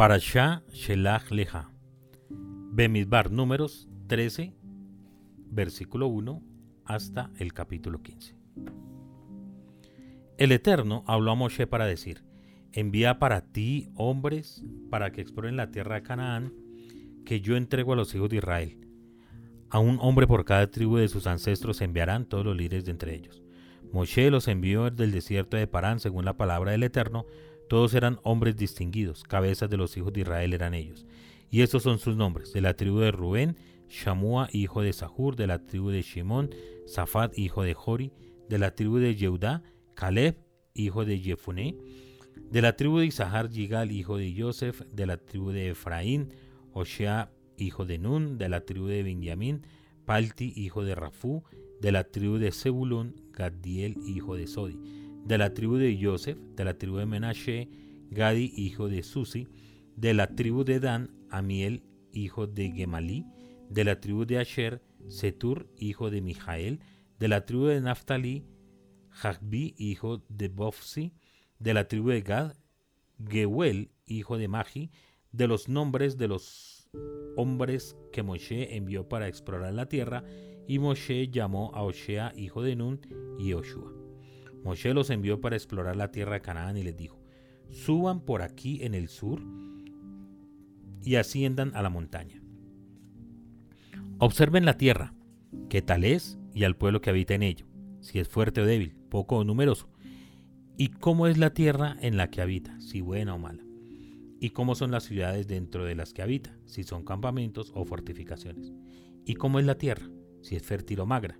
Parashá Shelach Leja. Bemidbar, números 13, versículo 1 hasta el capítulo 15. El Eterno habló a Moshe para decir, envía para ti hombres para que exploren la tierra de Canaán que yo entrego a los hijos de Israel. A un hombre por cada tribu de sus ancestros enviarán todos los líderes de entre ellos. Moshe los envió del desierto de Parán según la palabra del Eterno. Todos eran hombres distinguidos, cabezas de los hijos de Israel eran ellos. Y estos son sus nombres, de la tribu de Rubén, Shamua, hijo de Sahur, de la tribu de Shimón, Safat, hijo de Jori, de la tribu de Yehudá, Caleb, hijo de Jefuné, de la tribu de Isahar, Yigal, hijo de Yosef, de la tribu de Efraín, Oshea, hijo de Nun, de la tribu de Benjamín, Palti, hijo de Rafú, de la tribu de Zebulun, Gadiel, hijo de Sodi, de la tribu de Yosef, de la tribu de Menashe, Gadi, hijo de Susi, de la tribu de Dan, Amiel, hijo de Gemalí, de la tribu de Asher, Setur, hijo de Mijael, de la tribu de Naftali, Jagbi, hijo de Bofsi, de la tribu de Gad, Gewel, hijo de Magi, de los nombres de los hombres que Moshe envió para explorar la tierra, y Moshe llamó a Oshea, hijo de Nun, y Oshua. Moshe los envió para explorar la tierra de Canaán y les dijo, suban por aquí en el sur y asciendan a la montaña. Observen la tierra, qué tal es, y al pueblo que habita en ello, si es fuerte o débil, poco o numeroso, y cómo es la tierra en la que habita, si buena o mala, y cómo son las ciudades dentro de las que habita, si son campamentos o fortificaciones, y cómo es la tierra, si es fértil o magra,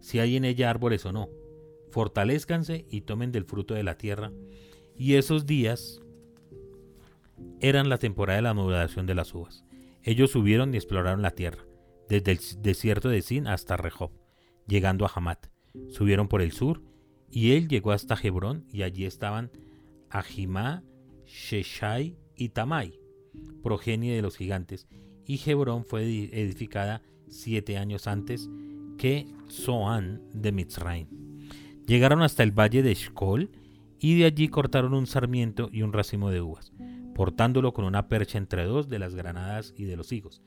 si hay en ella árboles o no. Fortalezcanse y tomen del fruto de la tierra, y esos días eran la temporada de la maduración de las uvas. Ellos subieron y exploraron la tierra, desde el desierto de Sin hasta Rehob, llegando a Hamat. Subieron por el sur, y él llegó hasta Hebrón, y allí estaban Ahimá, Sheshai y Tamai, progenie de los gigantes, y Hebrón fue edificada siete años antes que Zoán de Mitzrayim. Llegaron hasta el valle de Shkol, y de allí cortaron un sarmiento y un racimo de uvas portándolo con una percha entre dos de las granadas y de los higos.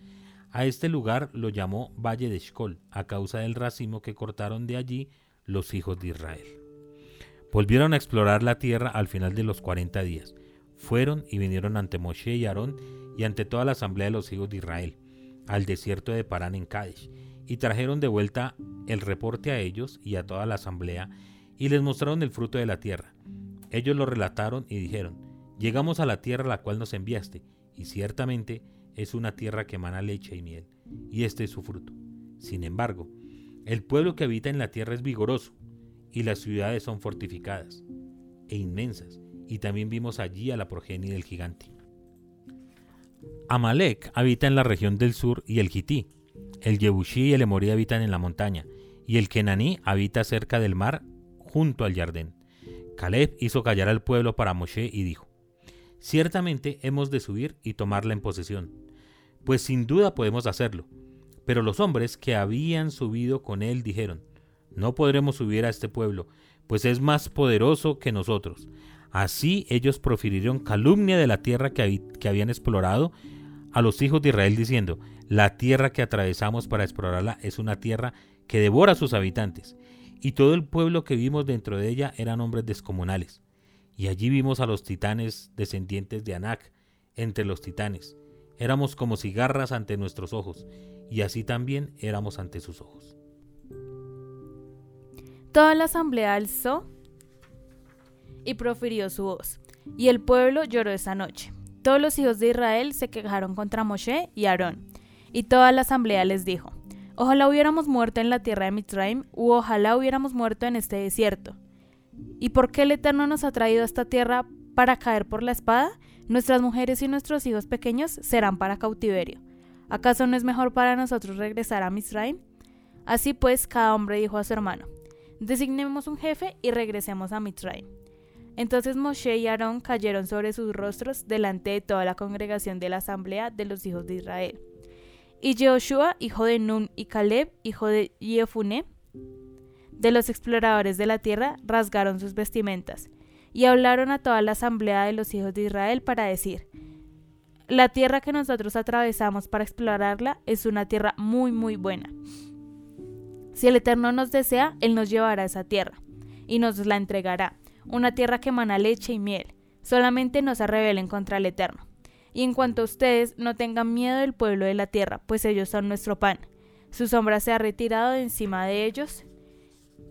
A este lugar lo llamó Valle de Shkol, a causa del racimo que cortaron de allí los hijos de Israel. Volvieron a explorar la tierra al final de los cuarenta días. Fueron y vinieron ante Moshe y Aarón y ante toda la asamblea de los hijos de Israel, al desierto de Parán en Kadesh, y trajeron de vuelta el reporte a ellos y a toda la asamblea, y les mostraron el fruto de la tierra. Ellos lo relataron y dijeron, Llegamos a la tierra a la cual nos enviaste, y ciertamente es una tierra que emana leche y miel, y este es su fruto. Sin embargo, el pueblo que habita en la tierra es vigoroso, y las ciudades son fortificadas e inmensas, y también vimos allí a la progenie del gigante. Amalek habita en la región del sur y el Hití, el Yebushi y el Emorí habitan en la montaña, y el Kenaní habita cerca del mar junto al Jardín. Caleb hizo callar al pueblo para Moshe y dijo, Ciertamente hemos de subir y tomarla en posesión, pues sin duda podemos hacerlo. Pero los hombres que habían subido con él dijeron, no podremos subir a este pueblo, pues es más poderoso que nosotros. Así ellos profirieron calumnia de la tierra que, que habían explorado a los hijos de Israel diciendo, la tierra que atravesamos para explorarla es una tierra que devora a sus habitantes, y todo el pueblo que vimos dentro de ella eran hombres descomunales. Y allí vimos a los titanes descendientes de Anak entre los titanes. Éramos como cigarras ante nuestros ojos, y así también éramos ante sus ojos. Toda la asamblea alzó y profirió su voz, y el pueblo lloró esa noche. Todos los hijos de Israel se quejaron contra Moshe y Aarón, y toda la asamblea les dijo, Ojalá hubiéramos muerto en la tierra de Mitzrayim, u ojalá hubiéramos muerto en este desierto ¿Y por qué el Eterno nos ha traído a esta tierra para caer por la espada? Nuestras mujeres y nuestros hijos pequeños serán para cautiverio. ¿Acaso no es mejor para nosotros regresar a Misraim? Así pues, cada hombre dijo a su hermano, designemos un jefe y regresemos a Misraim. Entonces Moshe y Aarón cayeron sobre sus rostros delante de toda la congregación de la asamblea de los hijos de Israel. Y Jehoshua, hijo de Nun, y Caleb, hijo de Jefune, de los exploradores de la tierra rasgaron sus vestimentas, y hablaron a toda la asamblea de los hijos de Israel para decir, la tierra que nosotros atravesamos para explorarla es una tierra muy muy buena. Si el Eterno nos desea, Él nos llevará a esa tierra y nos la entregará, una tierra que emana leche y miel. Solamente no se rebelen contra el Eterno. Y en cuanto a ustedes, no tengan miedo del pueblo de la tierra, pues ellos son nuestro pan. Su sombra se ha retirado de encima de ellos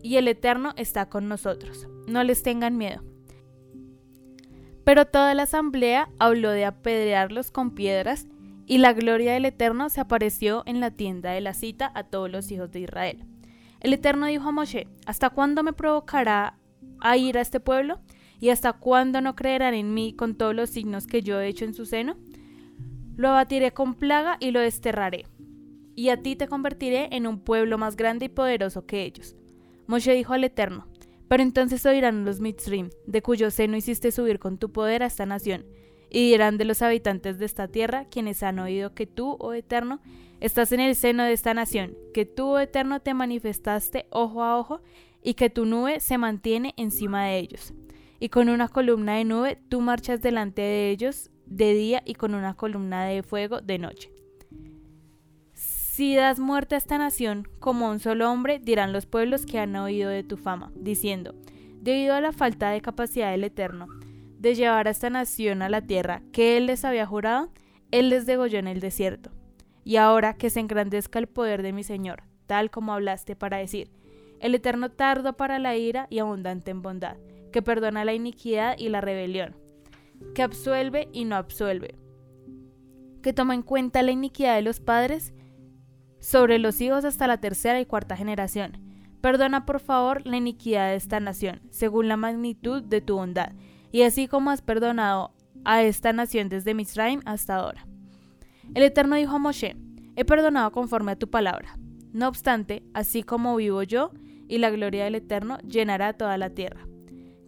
y el Eterno está con nosotros. No les tengan miedo. Pero toda la asamblea habló de apedrearlos con piedras y la gloria del Eterno se apareció en la tienda de la cita a todos los hijos de Israel. El Eterno dijo a Moshe, ¿hasta cuándo me provocará a ir a este pueblo? ¿Y hasta cuándo no creerán en mí con todos los signos que yo he hecho en su seno? Lo abatiré con plaga y lo desterraré, y a ti te convertiré en un pueblo más grande y poderoso que ellos. Moshe dijo al Eterno, pero entonces oirán los Mitzrim, de cuyo seno hiciste subir con tu poder a esta nación, y dirán de los habitantes de esta tierra, quienes han oído que tú, oh Eterno, Estás en el seno de esta nación, que tú, oh Eterno, te manifestaste ojo a ojo, y que tu nube se mantiene encima de ellos. Y con una columna de nube tú marchas delante de ellos de día y con una columna de fuego de noche. Si das muerte a esta nación como un solo hombre, dirán los pueblos que han oído de tu fama, diciendo, debido a la falta de capacidad del Eterno, de llevar a esta nación a la tierra que él les había jurado, él les degolló en el desierto y ahora que se engrandezca el poder de mi Señor, tal como hablaste para decir, el Eterno tardo para la ira y abundante en bondad, que perdona la iniquidad y la rebelión, que absuelve y no absuelve, que toma en cuenta la iniquidad de los padres sobre los hijos hasta la tercera y cuarta generación. Perdona por favor la iniquidad de esta nación, según la magnitud de tu bondad, y así como has perdonado a esta nación desde Misraim hasta ahora. El Eterno dijo a Moshe, he perdonado conforme a tu palabra. No obstante, así como vivo yo, y la gloria del Eterno llenará toda la tierra.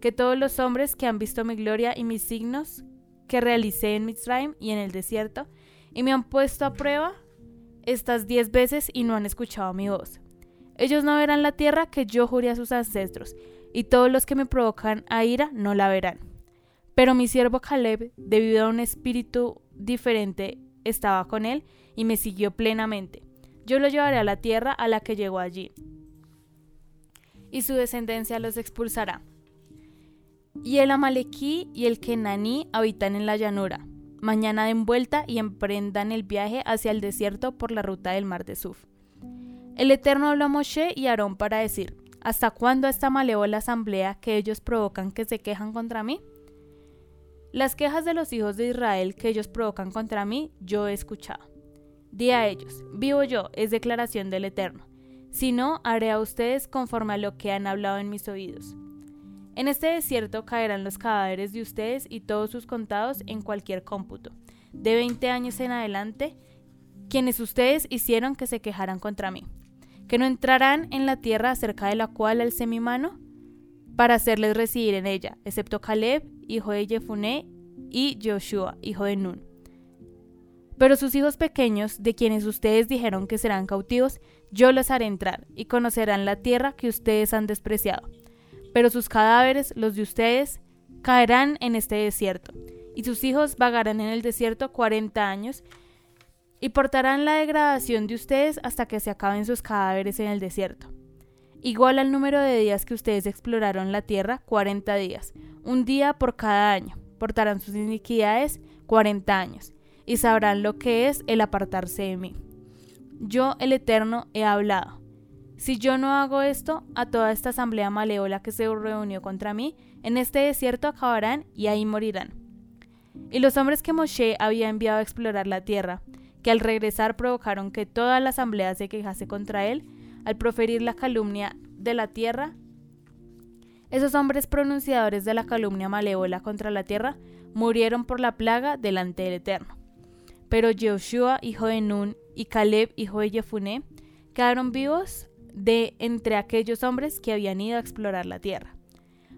Que todos los hombres que han visto mi gloria y mis signos que realicé en Mitzrayim y en el desierto, y me han puesto a prueba estas diez veces y no han escuchado mi voz. Ellos no verán la tierra que yo juré a sus ancestros, y todos los que me provocan a ira no la verán. Pero mi siervo Caleb, debido a un espíritu diferente estaba con él y me siguió plenamente. Yo lo llevaré a la tierra a la que llegó allí, y su descendencia los expulsará. Y el Amalequí y el Kenaní habitan en la llanura. Mañana den vuelta y emprendan el viaje hacia el desierto por la ruta del mar de Suf. El Eterno habló a Moshe y Aarón para decir, ¿Hasta cuándo esta la asamblea que ellos provocan que se quejan contra mí? Las quejas de los hijos de Israel que ellos provocan contra mí, yo he escuchado. Di a ellos, vivo yo, es declaración del Eterno. Si no, haré a ustedes conforme a lo que han hablado en mis oídos. En este desierto caerán los cadáveres de ustedes y todos sus contados en cualquier cómputo, de veinte años en adelante, quienes ustedes hicieron que se quejaran contra mí, que no entrarán en la tierra acerca de la cual alcé mi mano, para hacerles residir en ella, excepto Caleb, hijo de Jefuné, y Joshua, hijo de Nun. Pero sus hijos pequeños, de quienes ustedes dijeron que serán cautivos, yo los haré entrar, y conocerán la tierra que ustedes han despreciado. Pero sus cadáveres, los de ustedes, caerán en este desierto, y sus hijos vagarán en el desierto cuarenta años, y portarán la degradación de ustedes hasta que se acaben sus cadáveres en el desierto igual al número de días que ustedes exploraron la tierra, 40 días, un día por cada año. Portarán sus iniquidades 40 años, y sabrán lo que es el apartarse de mí. Yo, el Eterno, he hablado. Si yo no hago esto, a toda esta asamblea maleola que se reunió contra mí, en este desierto acabarán y ahí morirán. Y los hombres que Moshe había enviado a explorar la tierra, que al regresar provocaron que toda la asamblea se quejase contra él, al proferir la calumnia de la tierra, esos hombres pronunciadores de la calumnia malévola contra la tierra murieron por la plaga delante del Eterno. Pero Joshua, hijo de Nun, y Caleb, hijo de Jefuné, quedaron vivos de entre aquellos hombres que habían ido a explorar la tierra.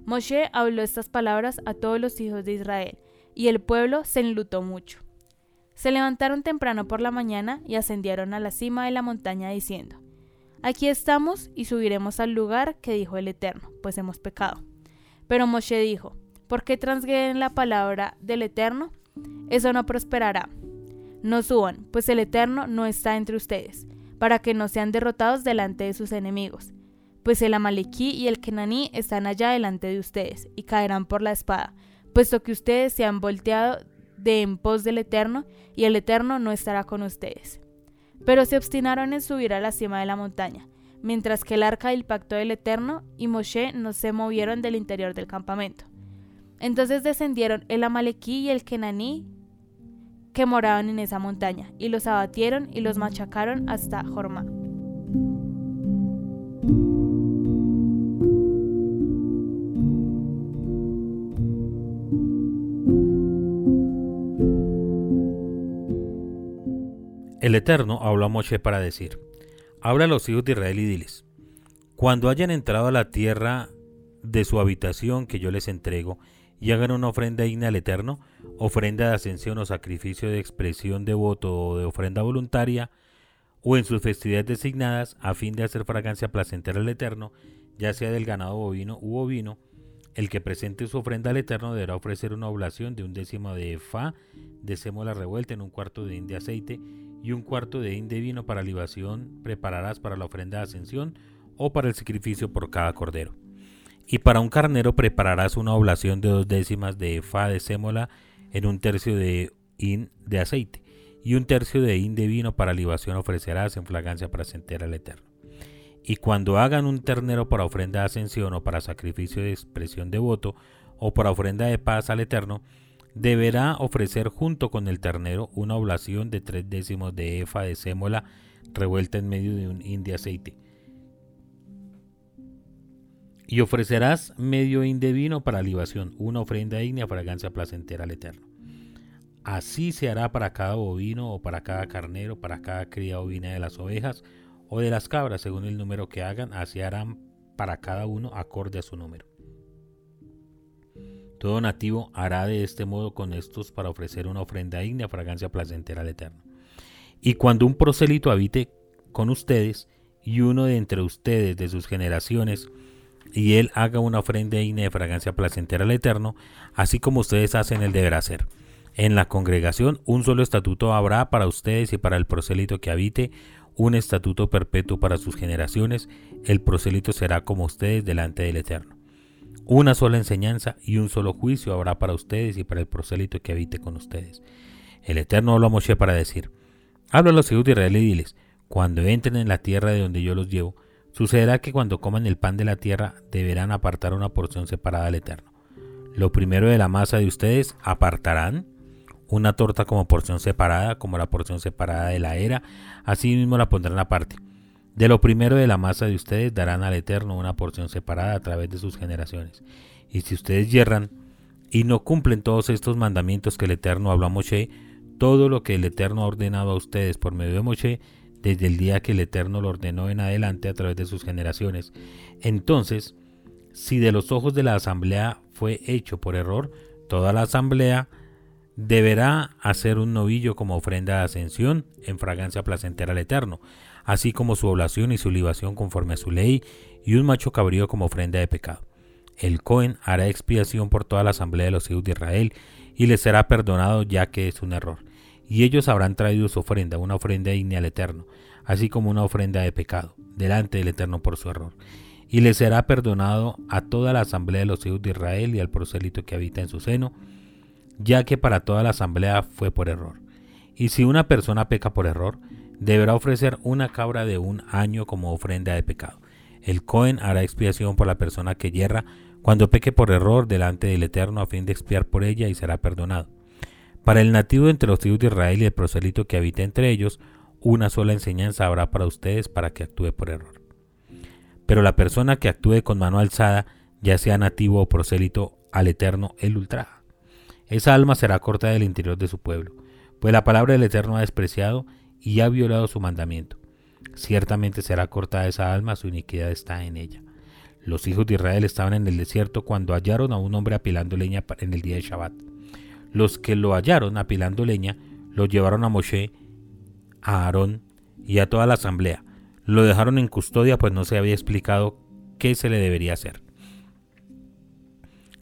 Moshe habló estas palabras a todos los hijos de Israel, y el pueblo se enlutó mucho. Se levantaron temprano por la mañana y ascendieron a la cima de la montaña diciendo, Aquí estamos y subiremos al lugar que dijo el Eterno, pues hemos pecado. Pero Moshe dijo, ¿Por qué transgreden la palabra del Eterno? Eso no prosperará. No suban, pues el Eterno no está entre ustedes, para que no sean derrotados delante de sus enemigos. Pues el Amalequí y el Kenaní están allá delante de ustedes, y caerán por la espada, puesto que ustedes se han volteado de en pos del Eterno, y el Eterno no estará con ustedes. Pero se obstinaron en subir a la cima de la montaña, mientras que el arca del pacto del Eterno y Moshe no se movieron del interior del campamento. Entonces descendieron el Amalequí y el Kenaní que moraban en esa montaña, y los abatieron y los machacaron hasta Jorma. El Eterno habló a Moshe para decir, Habla a los hijos de Israel y diles, cuando hayan entrado a la tierra de su habitación que yo les entrego, y hagan una ofrenda digna al Eterno, ofrenda de ascensión o sacrificio de expresión de voto o de ofrenda voluntaria, o en sus festividades designadas, a fin de hacer fragancia placentera al Eterno, ya sea del ganado bovino u ovino, el que presente su ofrenda al Eterno deberá ofrecer una oblación de un décimo de fa de sémola revuelta en un cuarto de hin de aceite y un cuarto de hin de vino para libación prepararás para la ofrenda de ascensión o para el sacrificio por cada cordero. Y para un carnero prepararás una oblación de dos décimas de fa de sémola en un tercio de hin de aceite y un tercio de hin de vino para libación ofrecerás en flagancia para sentir al Eterno. Y cuando hagan un ternero para ofrenda de ascensión o para sacrificio de expresión de voto o para ofrenda de paz al Eterno, deberá ofrecer junto con el ternero una oblación de tres décimos de efa de sémola revuelta en medio de un hin de aceite. Y ofrecerás medio hin de vino para libación, una ofrenda digna fragancia placentera al Eterno. Así se hará para cada bovino o para cada carnero, para cada cría ovina de las ovejas o de las cabras, según el número que hagan, así harán para cada uno acorde a su número. Todo nativo hará de este modo con estos para ofrecer una ofrenda digna, fragancia placentera al Eterno. Y cuando un prosélito habite con ustedes, y uno de entre ustedes de sus generaciones, y él haga una ofrenda digna de fragancia placentera al Eterno, así como ustedes hacen, el deber hacer. En la congregación un solo estatuto habrá para ustedes y para el prosélito que habite, un estatuto perpetuo para sus generaciones, el prosélito será como ustedes delante del Eterno. Una sola enseñanza y un solo juicio habrá para ustedes y para el prosélito que habite con ustedes. El Eterno habló a Moshe para decir, habla a los hijos de Israel y diles, cuando entren en la tierra de donde yo los llevo, sucederá que cuando coman el pan de la tierra deberán apartar una porción separada al Eterno. Lo primero de la masa de ustedes apartarán una torta como porción separada, como la porción separada de la era, así mismo la pondrán aparte. De lo primero de la masa de ustedes darán al Eterno una porción separada a través de sus generaciones. Y si ustedes yerran y no cumplen todos estos mandamientos que el Eterno habló a Moshe, todo lo que el Eterno ha ordenado a ustedes por medio de Moshe, desde el día que el Eterno lo ordenó en adelante a través de sus generaciones, entonces, si de los ojos de la asamblea fue hecho por error, toda la asamblea deberá hacer un novillo como ofrenda de ascensión en fragancia placentera al Eterno, así como su oblación y su libación conforme a su ley, y un macho cabrío como ofrenda de pecado. El Cohen hará expiación por toda la asamblea de los hijos de Israel, y les será perdonado ya que es un error. Y ellos habrán traído su ofrenda, una ofrenda digna al Eterno, así como una ofrenda de pecado, delante del Eterno por su error. Y les será perdonado a toda la asamblea de los hijos de Israel y al prosélito que habita en su seno, ya que para toda la asamblea fue por error. Y si una persona peca por error, deberá ofrecer una cabra de un año como ofrenda de pecado. El Cohen hará expiación por la persona que yerra cuando peque por error delante del Eterno a fin de expiar por ella y será perdonado. Para el nativo entre los hijos de Israel y el prosélito que habita entre ellos, una sola enseñanza habrá para ustedes para que actúe por error. Pero la persona que actúe con mano alzada, ya sea nativo o prosélito, al Eterno el ultraja. Esa alma será corta del interior de su pueblo, pues la palabra del Eterno ha despreciado y ha violado su mandamiento. Ciertamente será cortada esa alma, su iniquidad está en ella. Los hijos de Israel estaban en el desierto cuando hallaron a un hombre apilando leña en el día de Shabbat. Los que lo hallaron apilando leña lo llevaron a Moshe, a Aarón y a toda la asamblea. Lo dejaron en custodia pues no se había explicado qué se le debería hacer.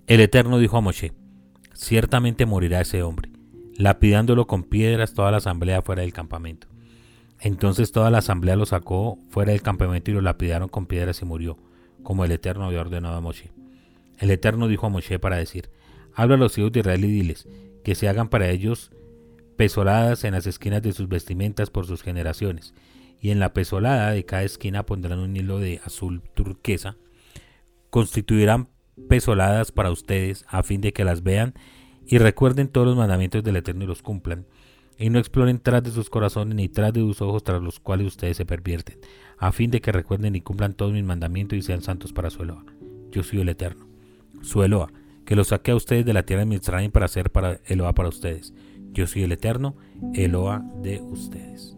El Eterno dijo a Moshe, ciertamente morirá ese hombre, lapidándolo con piedras toda la asamblea fuera del campamento. Entonces toda la asamblea lo sacó fuera del campamento y lo lapidaron con piedras y murió, como el Eterno había ordenado a Moshe. El Eterno dijo a Moshe para decir, habla a los hijos de Israel y diles, que se hagan para ellos pesoladas en las esquinas de sus vestimentas por sus generaciones, y en la pesolada de cada esquina pondrán un hilo de azul turquesa, constituirán pesoladas para ustedes, a fin de que las vean y recuerden todos los mandamientos del Eterno y los cumplan, y no exploren tras de sus corazones ni tras de sus ojos tras los cuales ustedes se pervierten, a fin de que recuerden y cumplan todos mis mandamientos y sean santos para su Eloa. Yo soy el Eterno. Su Eloa, que los saqué a ustedes de la tierra de Mitzrayim para ser para Eloa para ustedes. Yo soy el Eterno, Eloa de ustedes.